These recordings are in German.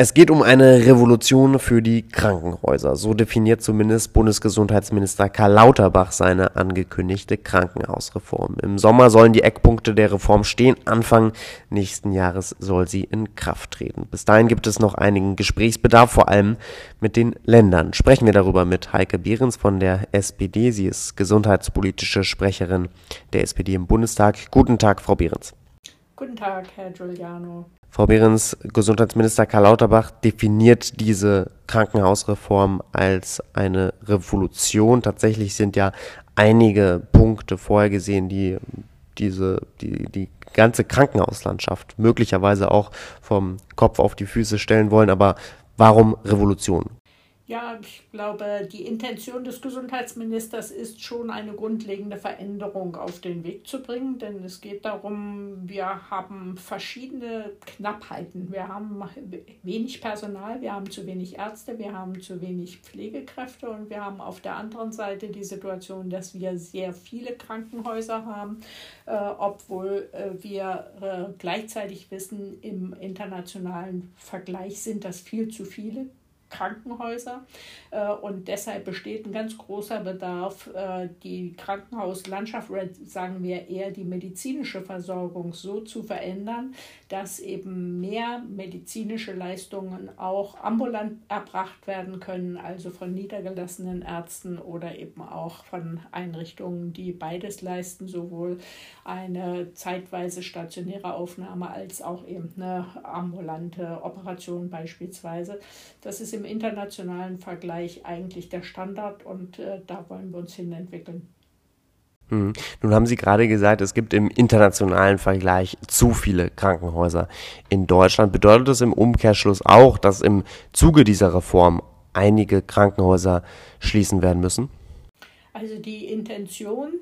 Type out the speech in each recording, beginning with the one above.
Es geht um eine Revolution für die Krankenhäuser. So definiert zumindest Bundesgesundheitsminister Karl Lauterbach seine angekündigte Krankenhausreform. Im Sommer sollen die Eckpunkte der Reform stehen. Anfang nächsten Jahres soll sie in Kraft treten. Bis dahin gibt es noch einigen Gesprächsbedarf, vor allem mit den Ländern. Sprechen wir darüber mit Heike Behrens von der SPD. Sie ist gesundheitspolitische Sprecherin der SPD im Bundestag. Guten Tag, Frau Behrens. Guten Tag, Herr Giuliano. Frau Behrens, Gesundheitsminister Karl Lauterbach definiert diese Krankenhausreform als eine Revolution. Tatsächlich sind ja einige Punkte vorhergesehen, die diese, die, die ganze Krankenhauslandschaft möglicherweise auch vom Kopf auf die Füße stellen wollen. Aber warum Revolution? Ja, ich glaube, die Intention des Gesundheitsministers ist schon eine grundlegende Veränderung auf den Weg zu bringen, denn es geht darum, wir haben verschiedene Knappheiten. Wir haben wenig Personal, wir haben zu wenig Ärzte, wir haben zu wenig Pflegekräfte und wir haben auf der anderen Seite die Situation, dass wir sehr viele Krankenhäuser haben, äh, obwohl äh, wir äh, gleichzeitig wissen, im internationalen Vergleich sind das viel zu viele Krankenhäuser. Äh, und deshalb besteht ein ganz großer Bedarf, äh, die Krankenhauslandschaft oder sagen wir eher die medizinische Versorgung so zu verändern, dass eben mehr medizinische Leistungen auch ambulant erbracht werden können, also von niedergelassenen Ärzten oder eben auch von Einrichtungen, die beides leisten, sowohl eine zeitweise stationäre Aufnahme als auch eben eine ambulante Operation beispielsweise. Das ist im internationalen Vergleich eigentlich der Standard und äh, da wollen wir uns hin entwickeln. Hm. Nun haben Sie gerade gesagt, es gibt im internationalen Vergleich zu viele Krankenhäuser in Deutschland. Bedeutet das im Umkehrschluss auch, dass im Zuge dieser Reform einige Krankenhäuser schließen werden müssen? Also die Intention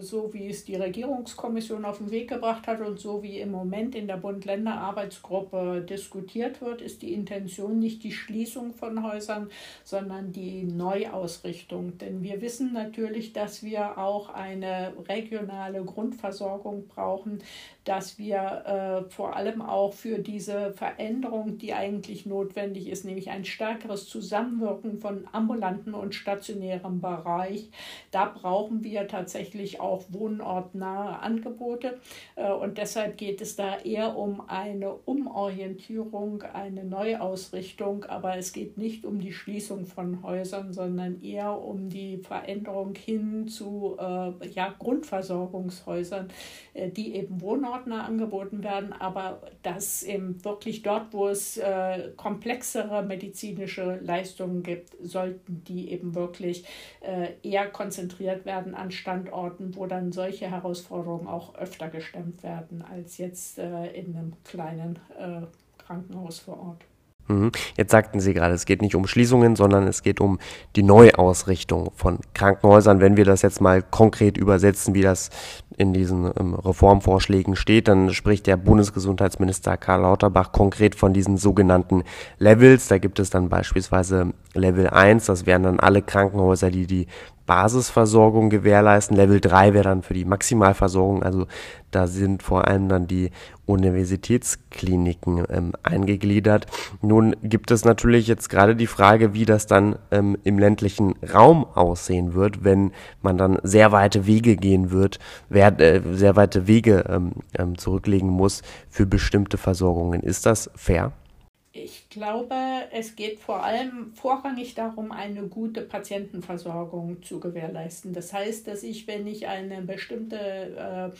so wie es die Regierungskommission auf den Weg gebracht hat und so wie im Moment in der Bund-Länder-Arbeitsgruppe diskutiert wird, ist die Intention nicht die Schließung von Häusern, sondern die Neuausrichtung. Denn wir wissen natürlich, dass wir auch eine regionale Grundversorgung brauchen, dass wir äh, vor allem auch für diese Veränderung, die eigentlich notwendig ist, nämlich ein stärkeres Zusammenwirken von ambulanten und stationärem Bereich, da brauchen wir tatsächlich auch wohnortnahe Angebote. Äh, und deshalb geht es da eher um eine Umorientierung, eine Neuausrichtung. Aber es geht nicht um die Schließung von Häusern, sondern eher um die Veränderung hin zu äh, ja, Grundversorgungshäusern, äh, die eben wohnortnah Partner angeboten werden, aber dass eben wirklich dort, wo es äh, komplexere medizinische Leistungen gibt, sollten die eben wirklich äh, eher konzentriert werden an Standorten, wo dann solche Herausforderungen auch öfter gestemmt werden, als jetzt äh, in einem kleinen äh, Krankenhaus vor Ort. Mhm. Jetzt sagten Sie gerade, es geht nicht um Schließungen, sondern es geht um die Neuausrichtung von Krankenhäusern. Wenn wir das jetzt mal konkret übersetzen, wie das in diesen ähm, Reformvorschlägen steht, dann spricht der Bundesgesundheitsminister Karl Lauterbach konkret von diesen sogenannten Levels. Da gibt es dann beispielsweise Level 1, das wären dann alle Krankenhäuser, die die Basisversorgung gewährleisten. Level 3 wäre dann für die Maximalversorgung, also da sind vor allem dann die Universitätskliniken ähm, eingegliedert. Nun gibt es natürlich jetzt gerade die Frage, wie das dann ähm, im ländlichen Raum aussehen wird, wenn man dann sehr weite Wege gehen wird, wer, äh, sehr weite Wege ähm, ähm zurücklegen muss für bestimmte Versorgungen. Ist das fair? Ich glaube, es geht vor allem vorrangig darum, eine gute Patientenversorgung zu gewährleisten. Das heißt, dass ich, wenn ich eine bestimmte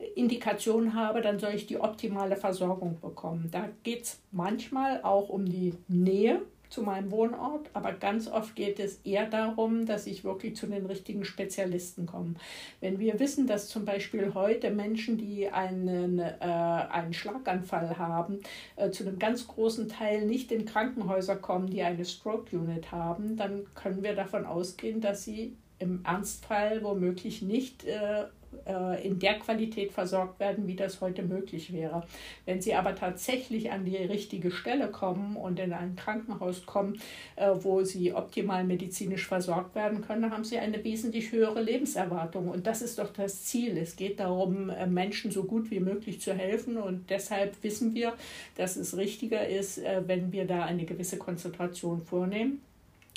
äh, Indikation habe, dann soll ich die optimale Versorgung bekommen. Da geht es manchmal auch um die Nähe zu meinem Wohnort, aber ganz oft geht es eher darum, dass ich wirklich zu den richtigen Spezialisten komme. Wenn wir wissen, dass zum Beispiel heute Menschen, die einen, äh, einen Schlaganfall haben, äh, zu einem ganz großen Teil nicht in Krankenhäuser kommen, die eine Stroke Unit haben, dann können wir davon ausgehen, dass sie im Ernstfall womöglich nicht äh, äh, in der Qualität versorgt werden, wie das heute möglich wäre. Wenn sie aber tatsächlich an die richtige Stelle kommen und in ein Krankenhaus kommen, äh, wo sie optimal medizinisch versorgt werden können, haben sie eine wesentlich höhere Lebenserwartung. Und das ist doch das Ziel. Es geht darum, äh, Menschen so gut wie möglich zu helfen. Und deshalb wissen wir, dass es richtiger ist, wenn wir da eine gewisse Konzentration vornehmen.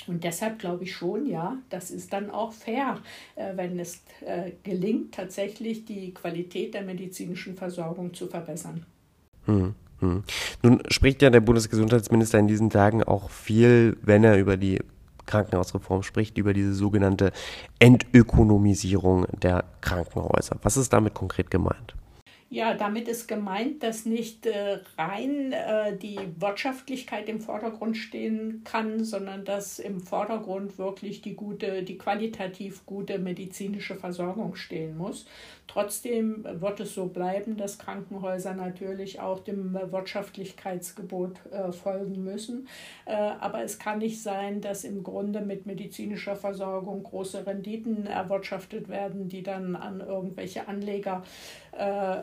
Und deshalb glaube ich schon, ja, das ist dann auch fair, äh, wenn es äh, gelingt, tatsächlich die Qualität der medizinischen Versorgung zu verbessern. Hm, hm. Nun spricht ja der Bundesgesundheitsminister in diesen Tagen auch viel, wenn er über die Krankenhausreform spricht, über diese sogenannte Entökonomisierung der Krankenhäuser. Was ist damit konkret gemeint? Ja, damit ist gemeint, dass nicht äh, rein äh, die Wirtschaftlichkeit im Vordergrund stehen kann, sondern dass im Vordergrund wirklich die gute, die qualitativ gute medizinische Versorgung stehen muss. Trotzdem wird es so bleiben, dass Krankenhäuser natürlich auch dem Wirtschaftlichkeitsgebot äh, folgen müssen. Äh, aber es kann nicht sein, dass im Grunde mit medizinischer Versorgung große Renditen erwirtschaftet werden, die dann an irgendwelche Anleger äh,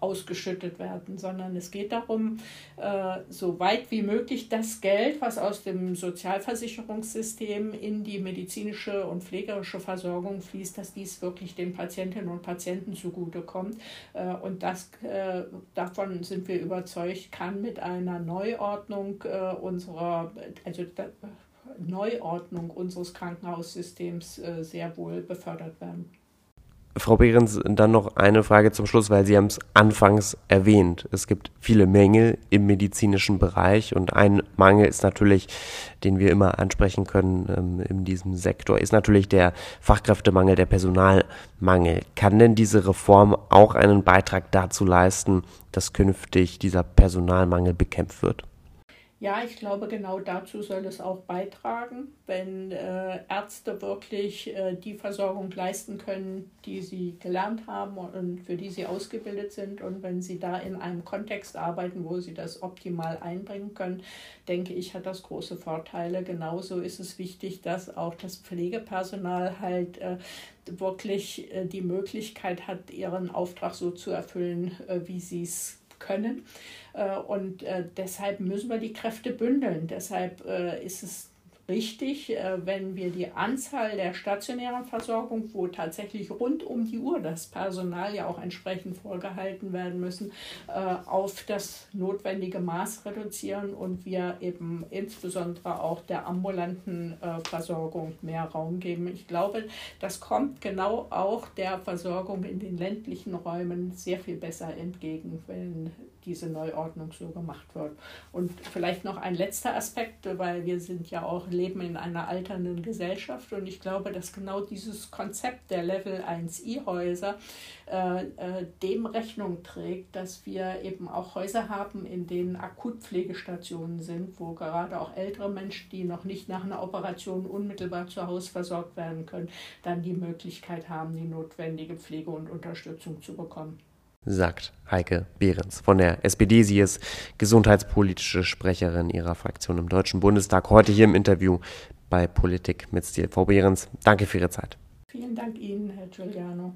ausgeschüttet werden, sondern es geht darum, äh, so weit wie möglich das Geld, was aus dem Sozialversicherungssystem in die medizinische und pflegerische Versorgung fließt, dass dies wirklich den Patientinnen und Patienten zugutekommt. Äh, und das, äh, davon sind wir überzeugt, kann mit einer Neuordnung äh, unserer, also Neuordnung unseres Krankenhaussystems äh, sehr wohl befördert werden. Frau Behrens, dann noch eine Frage zum Schluss, weil Sie haben es anfangs erwähnt. Es gibt viele Mängel im medizinischen Bereich und ein Mangel ist natürlich, den wir immer ansprechen können ähm, in diesem Sektor, ist natürlich der Fachkräftemangel, der Personalmangel. Kann denn diese Reform auch einen Beitrag dazu leisten, dass künftig dieser Personalmangel bekämpft wird? Ja, ich glaube, genau dazu soll es auch beitragen, wenn äh, Ärzte wirklich äh, die Versorgung leisten können, die sie gelernt haben und für die sie ausgebildet sind. Und wenn sie da in einem Kontext arbeiten, wo sie das optimal einbringen können, denke ich, hat das große Vorteile. Genauso ist es wichtig, dass auch das Pflegepersonal halt äh, wirklich äh, die Möglichkeit hat, ihren Auftrag so zu erfüllen, äh, wie sie es können. Äh, und äh, deshalb müssen wir die Kräfte bündeln. Deshalb äh, ist es richtig, äh, wenn wir die Anzahl der stationären Versorgung, wo tatsächlich rund um die Uhr das Personal ja auch entsprechend vorgehalten werden müssen, äh, auf das notwendige Maß reduzieren und wir eben insbesondere auch der ambulanten äh, Versorgung mehr Raum geben. Ich glaube, das kommt genau auch der Versorgung in den ländlichen Räumen sehr viel besser entgegen, wenn diese Neuordnung so gemacht wird. Und vielleicht noch ein letzter Aspekt, weil wir sind ja auch leben in einer alternden Gesellschaft. Und ich glaube, dass genau dieses Konzept der Level 1 I-Häuser äh, äh, dem Rechnung trägt, dass wir eben auch Häuser haben, in denen Akutpflegestationen sind, wo gerade auch ältere Menschen, die noch nicht nach einer Operation unmittelbar zu Hause versorgt werden können, dann die Möglichkeit haben, die notwendige Pflege und Unterstützung zu bekommen sagt Heike Behrens von der SPD. Sie ist gesundheitspolitische Sprecherin ihrer Fraktion im Deutschen Bundestag. Heute hier im Interview bei Politik mit Stil. Frau Behrens, danke für Ihre Zeit. Vielen Dank Ihnen, Herr Giuliano.